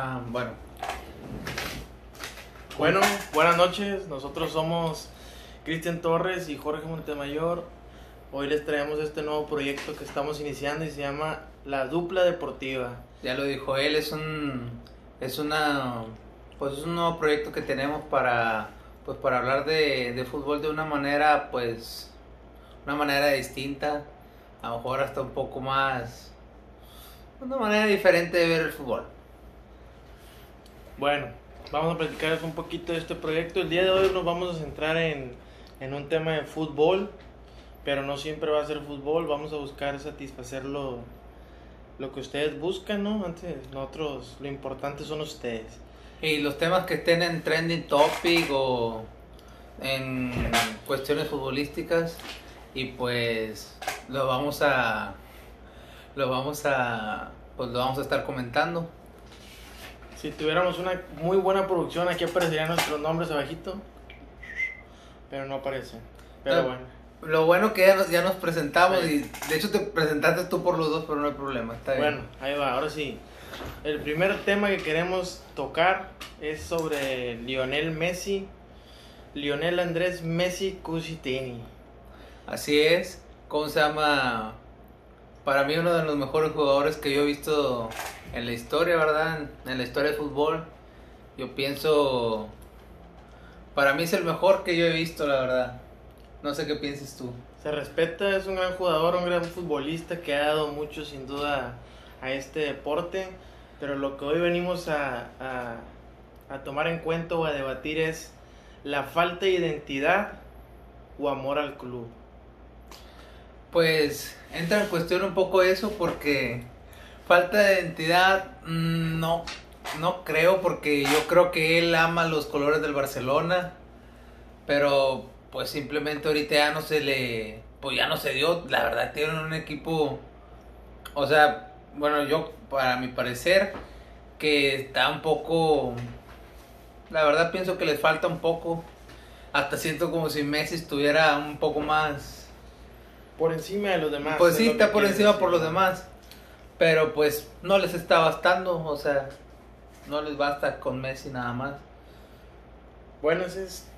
Ah, bueno. Bueno, buenas noches. Nosotros somos Cristian Torres y Jorge Montemayor. Hoy les traemos este nuevo proyecto que estamos iniciando y se llama La Dupla Deportiva. Ya lo dijo él, es un es una pues es un nuevo proyecto que tenemos para pues para hablar de, de fútbol de una manera pues una manera distinta, a lo mejor hasta un poco más una manera diferente de ver el fútbol. Bueno, vamos a platicarles un poquito de este proyecto. El día de hoy nos vamos a centrar en, en un tema de fútbol, pero no siempre va a ser fútbol. Vamos a buscar satisfacer lo, lo que ustedes buscan, ¿no? Antes, nosotros, lo importante son ustedes. Y los temas que estén en trending topic o en cuestiones futbolísticas y pues lo vamos a lo vamos a pues lo vamos a estar comentando. Si tuviéramos una muy buena producción, aquí aparecerían nuestros nombres abajito. Pero no aparecen. Pero bueno. Lo bueno que ya nos, ya nos presentamos Sí. y de hecho te presentaste tú por los dos, pero no hay problema, está bien. Bueno, ahí va, ahora sí. El primer tema que queremos tocar es sobre Lionel Messi. Lionel Andrés Messi Cusitini. Así es, ¿cómo se llama? Para mí uno de los mejores jugadores que yo he visto en la historia, ¿verdad? En, en la historia del fútbol. Yo pienso, para mí es el mejor que yo he visto, la verdad. No sé qué pienses tú. Se respeta, es un gran jugador, un gran futbolista que ha dado mucho sin duda a este deporte. Pero lo que hoy venimos a, a, a tomar en cuenta o a debatir es la falta de identidad o amor al club. Pues entra en cuestión un poco eso porque falta de identidad, mm, no, no creo porque yo creo que él ama los colores del Barcelona, pero pues simplemente ahorita ya no se le, pues ya no se dio, la verdad tienen un equipo, o sea, bueno yo para mi parecer que está un poco, la verdad pienso que les falta un poco, hasta siento como si Messi estuviera un poco más Por encima de los demás. pues es sí, está por encima decir. por los demás. Pero pues no les está bastando, o sea, no les basta con Messi nada más. Bueno, ese es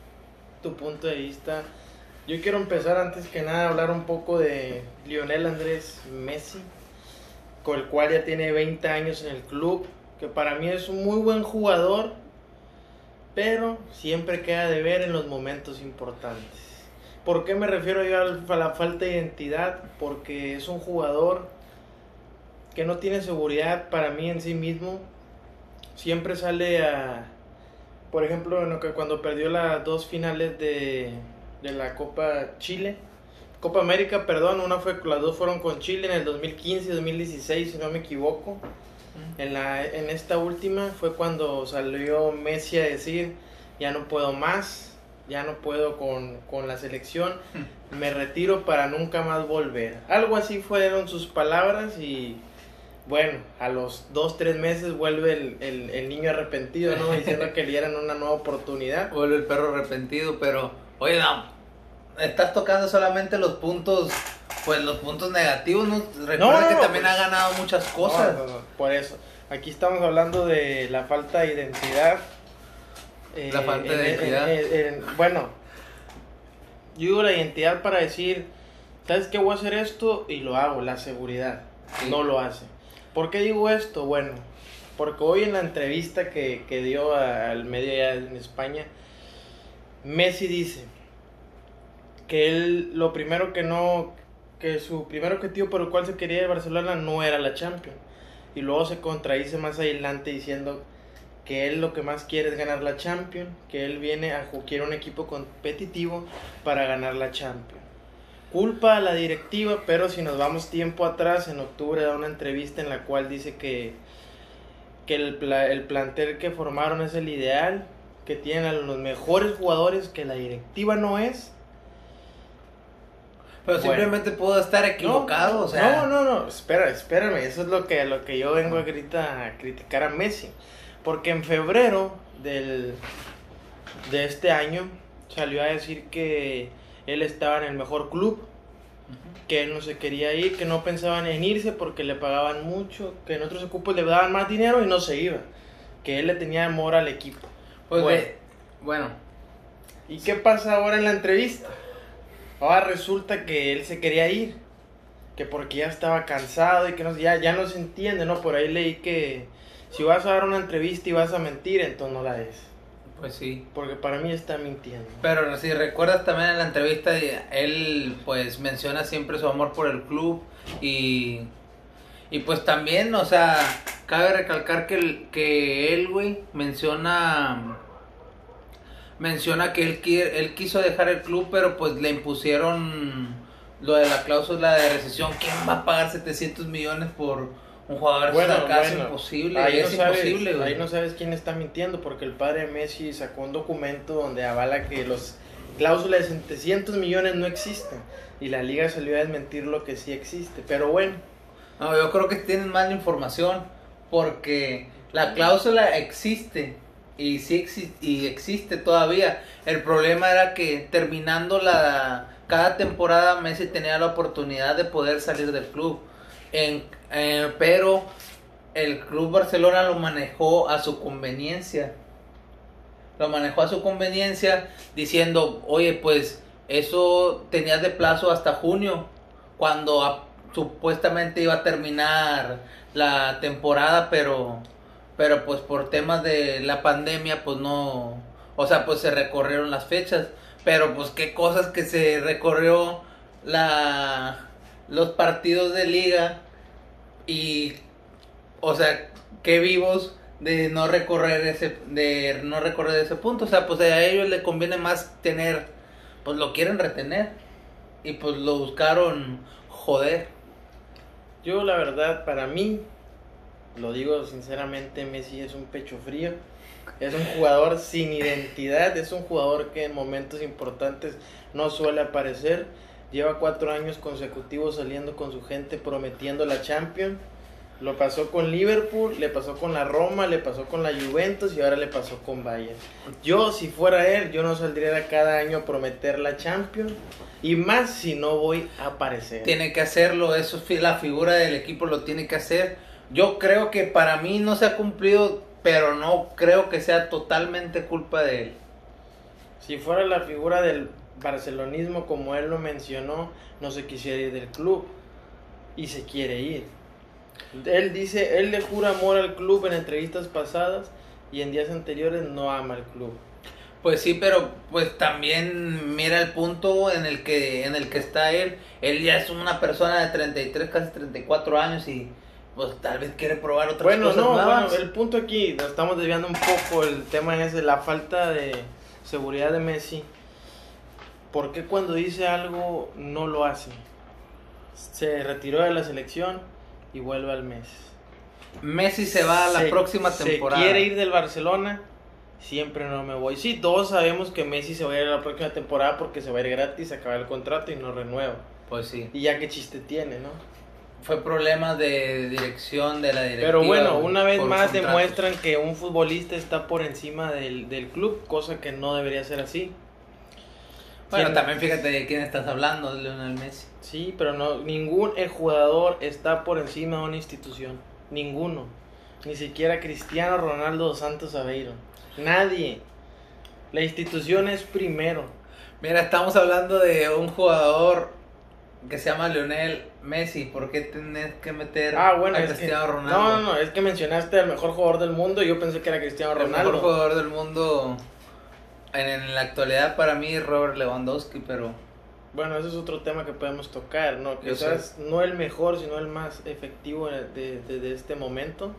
tu punto de vista. Yo quiero empezar antes que nada a hablar un poco de Lionel Andrés Messi, con el cual ya tiene 20 años en el club, que para mí es un muy buen jugador, pero siempre queda de ver en los momentos importantes. ¿Por qué me refiero yo a la falta de identidad? Porque es un jugador que no tiene seguridad para mí en sí mismo. Siempre sale a, por ejemplo, en lo que cuando perdió las dos finales de, de la Copa Chile, Copa América, perdón, una fue, las dos fueron con Chile en el 2015 y 2016, si no me equivoco. En, la, en esta última fue cuando salió Messi a decir, ya no puedo más, ya no puedo con, con la selección, me retiro para nunca más volver. Algo así fueron sus palabras y bueno, a los dos, tres meses vuelve el, el, el niño arrepentido, ¿no? Diciendo que le dieran una nueva oportunidad. Vuelve el perro arrepentido, pero oye, no, estás tocando solamente los puntos, pues los puntos negativos, ¿no? Recuerda no, que también pues, ha ganado muchas cosas. No, no, no, por eso. Aquí estamos hablando de la falta de identidad. Eh, La falta de en- en- identidad. en- en- bueno, yo digo la identidad para decir, ¿sabes qué? Voy a hacer esto y lo hago, la seguridad. Sí. No lo hace. ¿Por qué digo esto? Bueno, porque hoy en la entrevista que, que dio al medio allá en España, Messi dice que él lo primero que no, que su primer objetivo por el cual se quería ir a Barcelona no era la Champions. Y luego se contradice más adelante diciendo que él lo que más quiere es ganar la Champions, que él viene a quiere un equipo competitivo para ganar la Champions. Culpa a la directiva, pero si nos vamos tiempo atrás, en octubre da una entrevista en la cual dice que, que el, pla- el plantel que formaron es el ideal, que tienen a los mejores jugadores, que la directiva no es. Pero Bueno. simplemente puedo estar equivocado, no, o sea. No, no, no, espera, espérame, eso es lo que, lo que yo vengo ahorita a criticar a Messi. Porque en febrero del, de este año salió a decir que él estaba en el mejor club, que él no se quería ir, que no pensaban en irse porque le pagaban mucho, que en otros equipos le daban más dinero y no se iba. que él le tenía amor al equipo. Pues Bueno. ¿Y qué pasa ahora en la entrevista? Ahora resulta que él se quería ir, que porque ya estaba cansado y que no, ya, ya no se entiende, ¿no? Por ahí leí que si vas a dar una entrevista y vas a mentir, entonces no la des. Pues sí. Porque para mí está mintiendo. Pero si recuerdas también en la entrevista, él pues menciona siempre su amor por el club y, y pues también, o sea, cabe recalcar que, el- que él, güey, menciona, menciona que él, él quiso dejar el club, pero pues le impusieron lo de la cláusula de recesión. ¿Quién va a pagar 700 millones por un jugador? Bueno, casi bueno, imposible, Ahí no, es sabes, imposible, güey. ahí no sabes quién está mintiendo porque el padre de Messi sacó un documento donde avala que los cláusulas de 700 millones no existen y la liga salió a desmentir lo que sí existe. Pero bueno, No, yo creo que tienen mal información porque la cláusula existe y sí exi- y existe todavía. El problema era que terminando la cada temporada Messi tenía la oportunidad de poder salir del club. En, eh, pero el club Barcelona lo manejó a su conveniencia. Lo manejó a su conveniencia diciendo, oye, pues eso tenías de plazo hasta junio, cuando supuestamente iba a terminar la temporada, pero, pero pues por temas de la pandemia, pues no, o sea, pues se recorrieron las fechas, pero pues qué cosas que se recorrió la, los partidos de liga y, o sea, qué vivos de no recorrer ese de no recorrer ese punto o sea pues a ellos les conviene más tener pues lo quieren retener y pues lo buscaron joder yo la verdad para mí, lo digo sinceramente, Messi es un pecho frío. Es un jugador sin identidad, es un jugador que en momentos importantes no suele aparecer. Lleva cuatro años consecutivos saliendo con su gente prometiendo la Champions. Lo pasó con Liverpool, le pasó con la Roma, le pasó con la Juventus y ahora le pasó con Bayern. Yo, si fuera él, yo no saldría cada año a prometer la Champions. Y más si no voy a aparecer. tiene que hacerlo eso es la figura del equipo lo tiene que hacer yo creo que para mí no se ha cumplido pero no creo que sea totalmente culpa de él Si fuera la figura del barcelonismo como él lo mencionó, no se quisiera ir del club y se quiere ir. Él dice, él le jura amor al club en entrevistas pasadas y en días anteriores no ama al club. Pues sí, pero pues también mira el punto en el que en el que está él. Él ya es una persona de 33, casi 34 años y pues tal vez quiere probar otras Bueno, cosas no, nuevas. bueno, el punto aquí, nos estamos desviando un poco, el tema es la falta de seguridad de Messi. ¿Por qué cuando dice algo no lo hace? Se retiró de la selección y vuelve al mes. Messi se va a la Se- próxima temporada. Se quiere ir del Barcelona, siempre no me voy. Sí, todos sabemos que Messi se va a ir a la próxima temporada porque se va a ir gratis, acaba el contrato y no renueva. Pues sí. Y ya qué chiste tiene, ¿no? Fue problema de dirección de la directiva. Pero bueno, una vez más demuestran que un futbolista está por encima del, del club, cosa que no debería ser así. Bueno, también fíjate de quién estás hablando, Lionel Messi. Sí, pero no, ningún jugador está por encima de una institución. Ninguno. Ni siquiera Cristiano Ronaldo Santos Aveiro. Nadie. La institución es primero. Mira, estamos hablando de un jugador que se llama Lionel Messi. ¿Por qué tenés que meter Ah, bueno, a es que, Cristiano Ronaldo? no, no, no, es que mencionaste al mejor jugador del mundo y yo pensé que era Cristiano El Ronaldo. mejor jugador del mundo en, en la actualidad para mí Robert Lewandowski, pero Bueno, ese es otro tema que podemos tocar, ¿no? Quizás no el mejor, sino el más efectivo de- de- de este momento.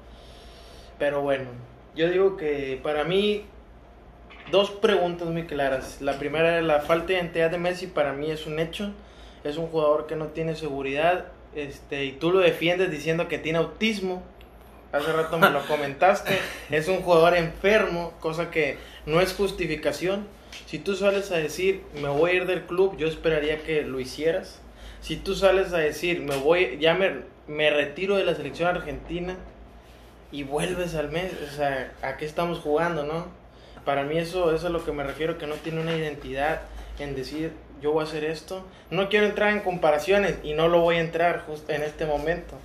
Pero bueno, yo digo que para mí, dos preguntas muy claras. La primera, la falta de identidad de Messi para mí es un hecho. Es un jugador que no tiene seguridad. Este, y tú lo defiendes diciendo que tiene autismo. Hace rato me lo comentaste. Es un jugador enfermo, cosa que no es justificación. Si tú sales a decir, me voy a ir del club, yo esperaría que lo hicieras. Si tú sales a decir, me voy, ya me, me retiro de la selección argentina y vuelves al mes, o sea, ¿a qué estamos jugando, no? Para mí eso, eso es a lo que me refiero, que no tiene una identidad en decir, yo voy a hacer esto. No quiero entrar en comparaciones y no lo voy a entrar justo en este momento.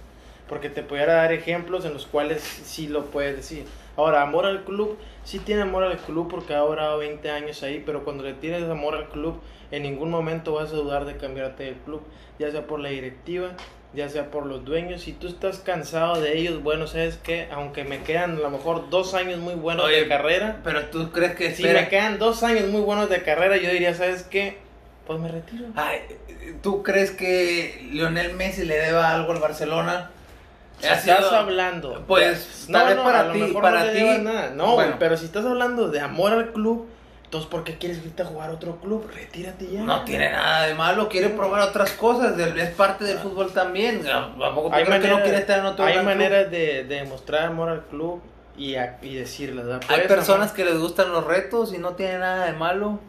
Porque te pudiera dar ejemplos en los cuales sí lo puedes decir. Ahora, amor al club, sí tiene amor al club porque ha durado 20 años ahí, pero cuando le tienes amor al club, en ningún momento vas a dudar de cambiarte del club, ya sea por la directiva, ya sea por los dueños. Si tú estás cansado de ellos, bueno, sabes que aunque me quedan a lo mejor dos años muy buenos Oye, de carrera, Pero tú crees que si espera- me quedan dos años muy buenos de carrera, yo diría, ¿sabes qué? Pues me retiro. Ay, ¿tú crees que Lionel Messi le deba algo al Barcelona? Estás sido- hablando. Pues, no, no, para a lo ti, mejor para no ti. nada. No, Bueno. pero si estás hablando de amor al club, entonces ¿por qué quieres irte a jugar a otro club? Retírate ya. No tiene nada de malo, quiere probar otras cosas, es parte del fútbol también. ¿A poco tú Hay, crees que no manera- quiere estar en otro hay maneras de, de mostrar amor al club y, a- y decirles, ¿verdad? Hay personas que les gustan los retos y no tiene nada de malo.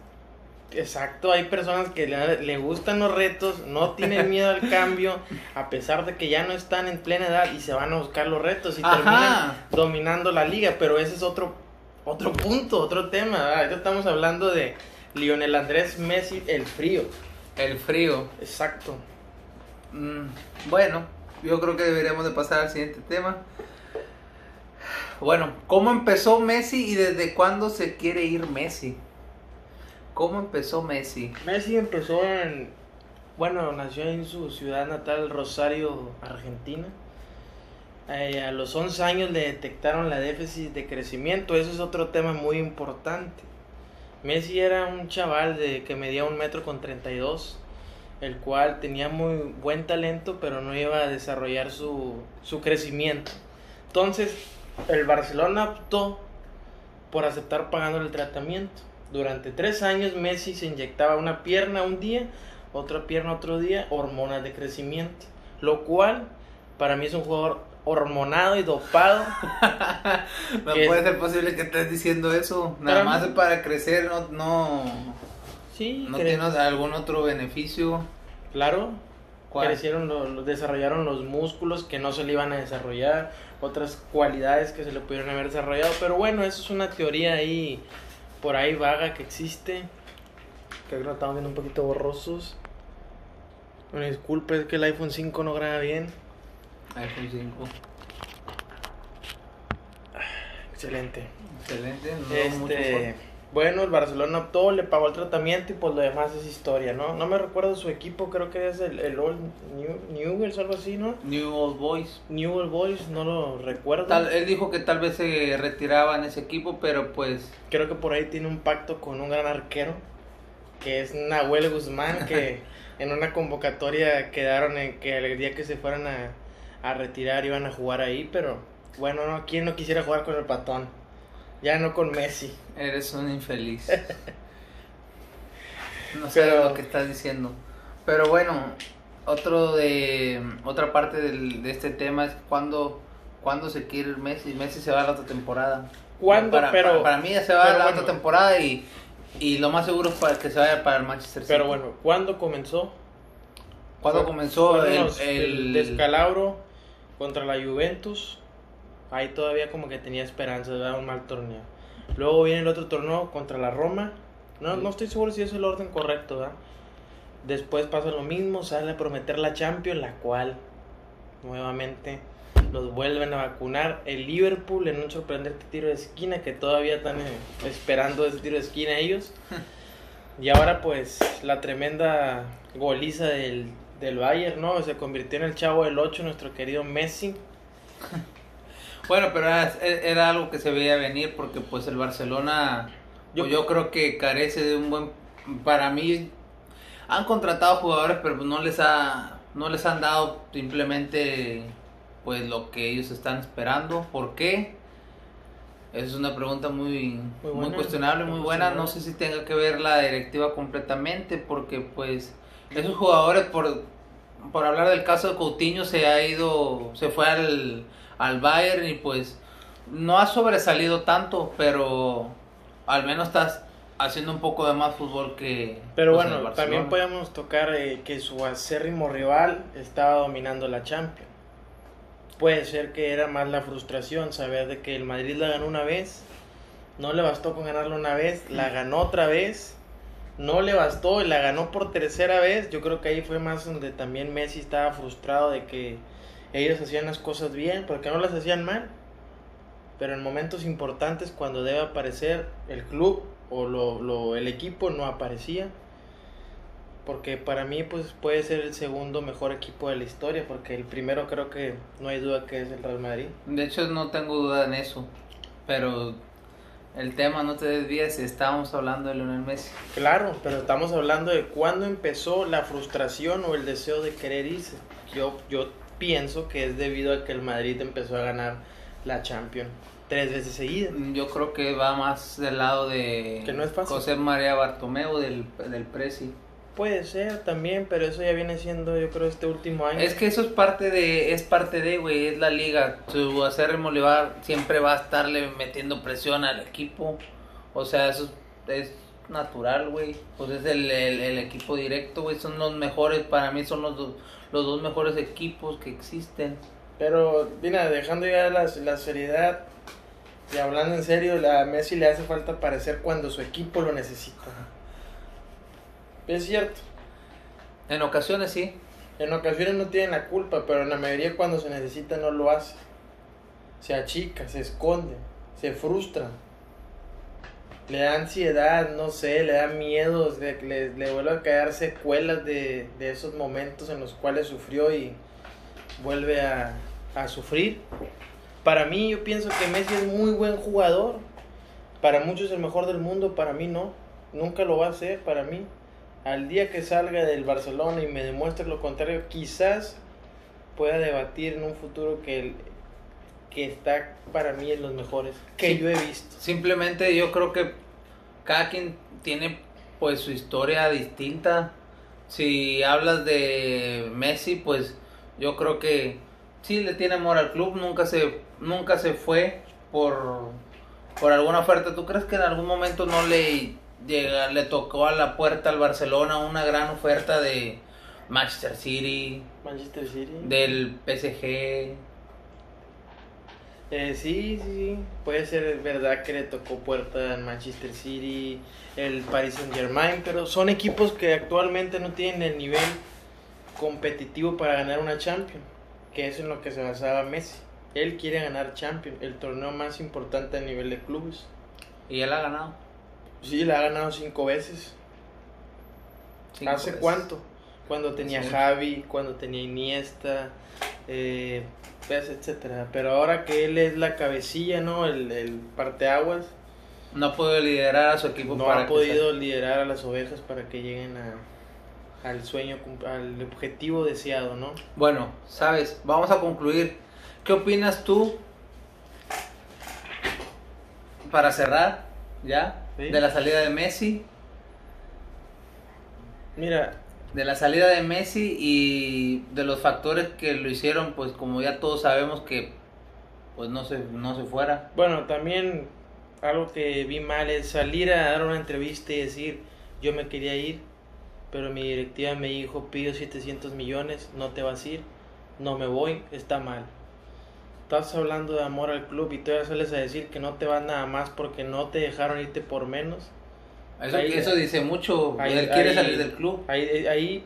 Exacto, hay personas que le, le gustan los retos, no tienen miedo al cambio, a pesar de que ya no están en plena edad y se van a buscar los retos y Ajá. terminan dominando la liga, pero ese es otro, otro punto, otro tema. Ahorita estamos hablando de Lionel Andrés Messi, el frío. El frío. Exacto. Mm, bueno, yo creo que deberíamos de pasar al siguiente tema. Bueno, ¿cómo empezó Messi y desde cuándo se quiere ir Messi? ¿Cómo empezó Messi? Messi empezó en, bueno, nació en su ciudad natal, Rosario, Argentina. Eh, a los 11 años le detectaron la déficit de crecimiento, eso es otro tema muy importante. Messi era un chaval de que medía un metro con 32, el cual tenía muy buen talento, pero no iba a desarrollar su, su crecimiento. Entonces, el Barcelona optó por aceptar pagando el tratamiento. Durante tres años Messi se inyectaba una pierna un día, otra pierna otro día, hormonas de crecimiento. Lo cual para mí es un jugador hormonado y dopado. No puede ser posible que estés diciendo eso. Nada más es para crecer, no, no, Sí, no cre- tiene algún otro beneficio. claro. ¿Cuál? Crecieron, lo- lo- desarrollaron los músculos que no se le iban a desarrollar, otras cualidades que se le pudieron haber desarrollado. Pero bueno, eso es una teoría ahí, por ahí vaga que existe. Que lo estamos viendo un poquito borrosos. Una disculpa, es que el iPhone 5 no graba bien. iPhone 5. Excelente. Excelente. no Este, bueno, el Barcelona optó, le pagó el tratamiento y pues lo demás es historia, ¿no? No me recuerdo su equipo, creo que es el, el Old New, Newell's, algo así, ¿no? New Old Boys. Newell Boys, no lo recuerdo. Tal, él dijo que tal vez se retiraba en ese equipo, pero pues Creo que por ahí tiene un pacto con un gran arquero, que es Nahuel Guzmán, que en una convocatoria quedaron en que el día que se fueran a, a retirar iban a jugar ahí, pero bueno, no, ¿quién no quisiera jugar con el patón? Ya no con Messi. eres un infeliz. No sé Pero- lo que estás diciendo. Pero bueno, otro de otra parte del- de este tema es cuando cuando se quiere ir Messi. Messi se va a la otra temporada. ¿Cuándo? Para, pero, para, para mí ya se va a la bueno. otra temporada y, y lo más seguro es para que se vaya para el Manchester City. pero bueno, ¿cuándo comenzó? cuando Fue- comenzó el, el- descalabro contra la Juventus. Ahí todavía como que tenía esperanza de dar un mal torneo. Luego viene el otro torneo contra la Roma. No, no estoy seguro si es el orden correcto, ¿verdad? Después pasa lo mismo, sale a prometer la Champions, la cual nuevamente los vuelven a vacunar. El Liverpool en un sorprendente tiro de esquina que todavía están eh, esperando ese tiro de esquina ellos. Y ahora pues la tremenda goliza del, del Bayern, ¿no? Se convirtió en el chavo del 8, nuestro querido Messi. Bueno, pero era, era algo que se veía venir porque pues el Barcelona, Yo- yo, yo creo que carece de un buen, para mí han contratado jugadores pero pues, no les ha, no les han dado simplemente pues lo que ellos están esperando. ¿Por qué? Esa es una pregunta muy, Muy muy, cuestionable, muy muy buena. No sé si tenga que ver la directiva completamente porque pues esos jugadores por, por hablar del caso de Coutinho se ha ido, se fue al, al Bayern y pues no ha sobresalido tanto, pero al menos estás haciendo un poco de más fútbol que Pero pues, bueno, también podemos tocar eh, que su acérrimo rival estaba dominando la Champions. Puede ser que era más la frustración, saber de que el Madrid la ganó una vez, no le bastó con ganarla una vez, la ganó otra vez, no le bastó y la ganó por tercera vez. Yo creo que ahí fue más donde también Messi estaba frustrado de que ellos hacían las cosas bien, porque no las hacían mal. Pero en momentos importantes, cuando debe aparecer el club o lo, lo, el equipo, no aparecía. Porque para mí pues puede ser el segundo mejor equipo de la historia, porque el primero creo que no hay duda que es el Real Madrid. De hecho no tengo duda en eso, pero el tema no te desvíes, estábamos hablando de Lionel Messi. Claro, pero estamos hablando de cuándo empezó la frustración o el deseo de querer irse. Yo, yo pienso que es debido a que el Madrid empezó a ganar la Champions tres veces seguidas. Yo creo que va más del lado de que no es fácil. José María Bartomeu del, del Presi. Puede ser también, pero eso ya viene siendo, yo creo, este último año. Es que eso es parte de, es parte de, güey, es la liga. Su acérrimo rival siempre va a estarle metiendo presión al equipo. O sea, eso es natural, güey. Pues es el, el, el equipo directo, güey. Son los mejores, para mí son los dos, los dos mejores equipos que existen. Pero, mira, dejando ya la, la seriedad y hablando en serio, a Messi le hace falta aparecer cuando su equipo lo necesita. Es cierto. En ocasiones sí. En ocasiones no tienen la culpa, pero en la mayoría cuando se necesita no lo hace. Se achica, se esconde, se frustra. Le da ansiedad, no sé, le da miedo, le, le, vuelve a caer secuelas de, de, esos momentos en los cuales sufrió y vuelve a, a sufrir. Para mí yo pienso que Messi es muy buen jugador. Para muchos el mejor del mundo, para mí no. Nunca lo va a ser, para mí al día que salga del Barcelona y me demuestre lo contrario, quizás pueda debatir en un futuro que, el, que está para mí en los mejores que sí, yo he visto. Simplemente yo creo que cada quien tiene pues su historia distinta. Si hablas de Messi, pues yo creo que sí le tiene amor al club, nunca se nunca se fue por por alguna oferta. ¿Tú crees que en algún momento no le llega, le tocó a la puerta al Barcelona una gran oferta de Manchester City, Manchester City, del PSG. Eh, sí, sí, sí, puede ser verdad que le tocó puerta al Manchester City, el Paris Saint Germain, pero son equipos que actualmente no tienen el nivel competitivo para ganar una Champions, que es en lo que se basaba Messi. Él quiere ganar Champions, el torneo más importante a nivel de clubes. Y él ha ganado. Sí, la ha ganado cinco veces. Cinco ¿Hace veces. cuánto? Cuando tenía sí. Javi, cuando tenía Iniesta, eh, etcétera. Pero ahora que él es la cabecilla, ¿no? El, el parteaguas. No ha podido liderar a su equipo. No para ha podido sea... liderar a las ovejas para que lleguen a, al sueño, al objetivo deseado, ¿no? Bueno, sabes, vamos a concluir. ¿Qué opinas tú? Para cerrar, ¿ya? ¿Sí? De la salida de Messi. Mira. De la salida de Messi y de los factores que lo hicieron, pues como ya todos sabemos que pues no se, no se fuera. Bueno, también algo que vi mal es salir a dar una entrevista y decir yo me quería ir, pero mi directiva me dijo pido 700 millones, no te vas a ir, no me voy, está mal. Estás hablando de amor al club y todavía sales a decir que no te vas nada más porque no te dejaron irte por menos. Eso, ahí, eso dice mucho. Ahí, él quiere ahí, salir del club. Ahí,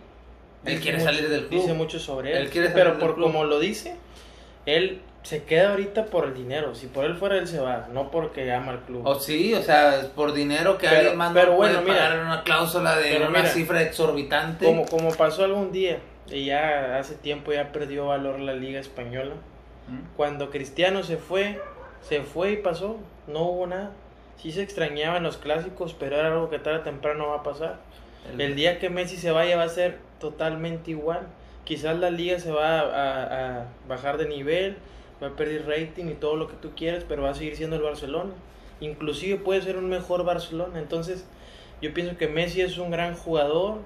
él quiere mucho, salir del club. Dice mucho sobre él. él quiere pero por como lo dice, él se queda ahorita por el dinero. Si por él fuera, él se va, no porque ama al club. O oh, sí, o sea, por dinero que pero, alguien más pero no bueno, puede mira, pagar una cláusula de una mira, cifra exorbitante. Como, como pasó algún día, y ya hace tiempo ya perdió valor la liga española. ¿Mm? Cuando Cristiano se fue, se fue y pasó, no hubo nada. Sí se extrañaban los clásicos, pero era algo que tarde o temprano va a pasar. El, el día que Messi se vaya va a ser totalmente igual. Quizás la liga se va a, a, a bajar de nivel, va a perder rating y todo lo que tú quieras, pero va a seguir siendo el Barcelona. Inclusive puede ser un mejor Barcelona. Entonces, yo pienso que Messi es un gran jugador.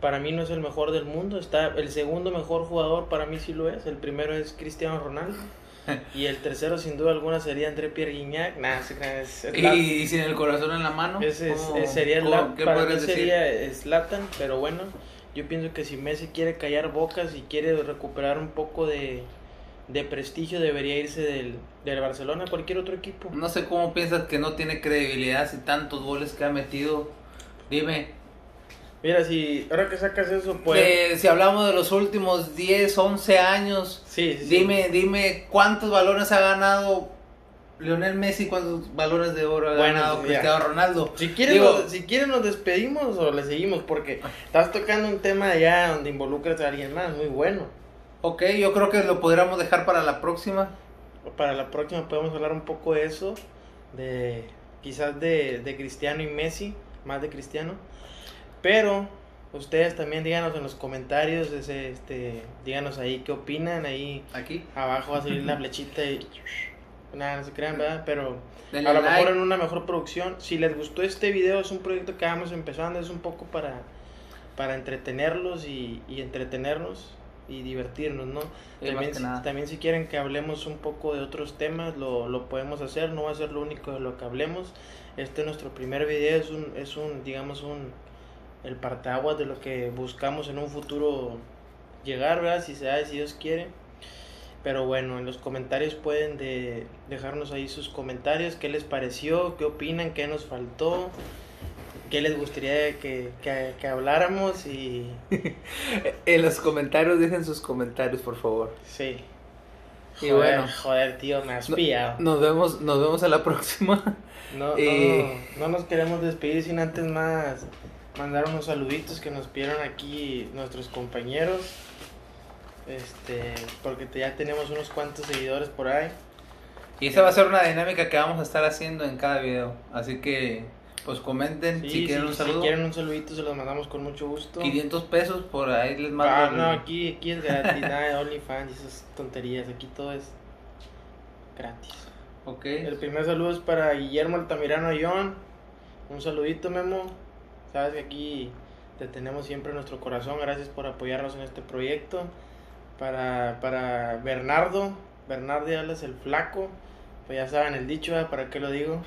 Para mí no es el mejor del mundo. Está el segundo mejor jugador para mí sí lo es. El primero es Cristiano Ronaldo. y el tercero sin duda alguna sería André Pierre Guignac. Nah, es, y, y, sin el corazón en la mano. Ese es, sería la, para mí sería Slatan, pero bueno, yo pienso que si Messi quiere callar bocas y quiere recuperar un poco de, de prestigio debería irse del, del Barcelona a cualquier otro equipo. No sé cómo piensas que no tiene credibilidad si tantos goles que ha metido. Dime. Mira, si ahora que sacas eso, pues. Si hablamos de los últimos 10, 11 años, Sí, sí, sí. dime, dime cuántos balones ha ganado Lionel Messi, cuántos balones de oro ha Bueno, ganado ya. Cristiano Ronaldo. Si quieren, Digo- nos, si quieren nos despedimos o le seguimos porque estás tocando un tema ya donde involucras a alguien más, muy bueno. Ok, yo creo que lo podríamos dejar para la próxima. Para la próxima podemos hablar un poco de eso, de quizás de, de Cristiano y Messi, más de Cristiano. Pero ustedes también díganos en los comentarios, ese, este, díganos ahí qué opinan, ahí Aquí. abajo va a salir la flechita y nada, no se crean, ¿verdad? Pero a lo like. mejor en una mejor producción. Si les gustó este video, es un proyecto que vamos empezando, es un poco para, para entretenerlos y, y entretenernos y divertirnos, ¿no? Más también, si, también si quieren que hablemos un poco de otros temas, lo, lo podemos hacer, no va a ser lo único de lo que hablemos. Este nuestro primer video es un, es un digamos, un el partaguas de lo que buscamos en un futuro llegar, ¿verdad? Si se da, si Dios quiere. Pero bueno, en los comentarios pueden de, dejarnos ahí sus comentarios, qué les pareció, qué opinan, qué nos faltó, qué les gustaría que, que, que habláramos y En los comentarios, dejen sus comentarios, por favor. sí. Y Joder, bueno. joder, tío, me has No- pillado. Nos vemos, nos vemos a la próxima. No, Y- no, no nos queremos despedir sin antes más mandar unos saluditos que nos pidieron aquí nuestros compañeros. Este, porque te- ya tenemos unos cuantos seguidores por ahí. Y esa va a ser una dinámica que vamos a estar haciendo en cada video. Así que, pues comenten Sí, si quieren sí, un si saludo. quieren un saludito se los mandamos con mucho gusto. 500 pesos por ahí les mando. Ah, el- no, aquí, aquí es gratis, nada de OnlyFans y esas tonterías, aquí todo es gratis. Ok. El primer saludo es para Guillermo Altamirano John. Un saludito, Memo. Sabes que aquí te tenemos siempre nuestro corazón. Gracias por apoyarnos en este proyecto. Para, para Bernardo, Bernardo Alas el Flaco. Pues ya saben el dicho. ¿para qué lo digo?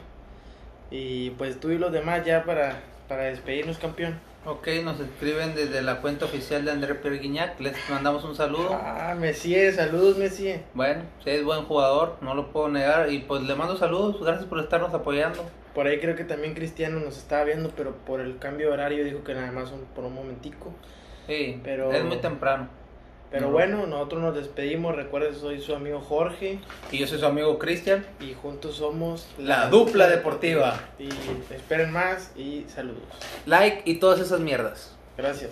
Y pues tú y los demás ya para, para despedirnos, campeón. Ok, nos escriben desde la cuenta oficial de André Perguiñac. Les mandamos un saludo. Ah, Messi, saludos, Messi. Bueno, es buen jugador, no lo puedo negar. Y pues le mando saludos. Gracias por estarnos apoyando. Por ahí creo que también Cristiano nos estaba viendo, pero por el cambio de horario dijo que nada más un- por un momentico. Sí, Pero- es muy temprano. Pero No. bueno, nosotros nos despedimos. Recuerden, soy su amigo Jorge Y yo soy su amigo Cristian. y juntos somos La dupla deportiva. Y esperen más y saludos. Like y todas esas mierdas. Gracias.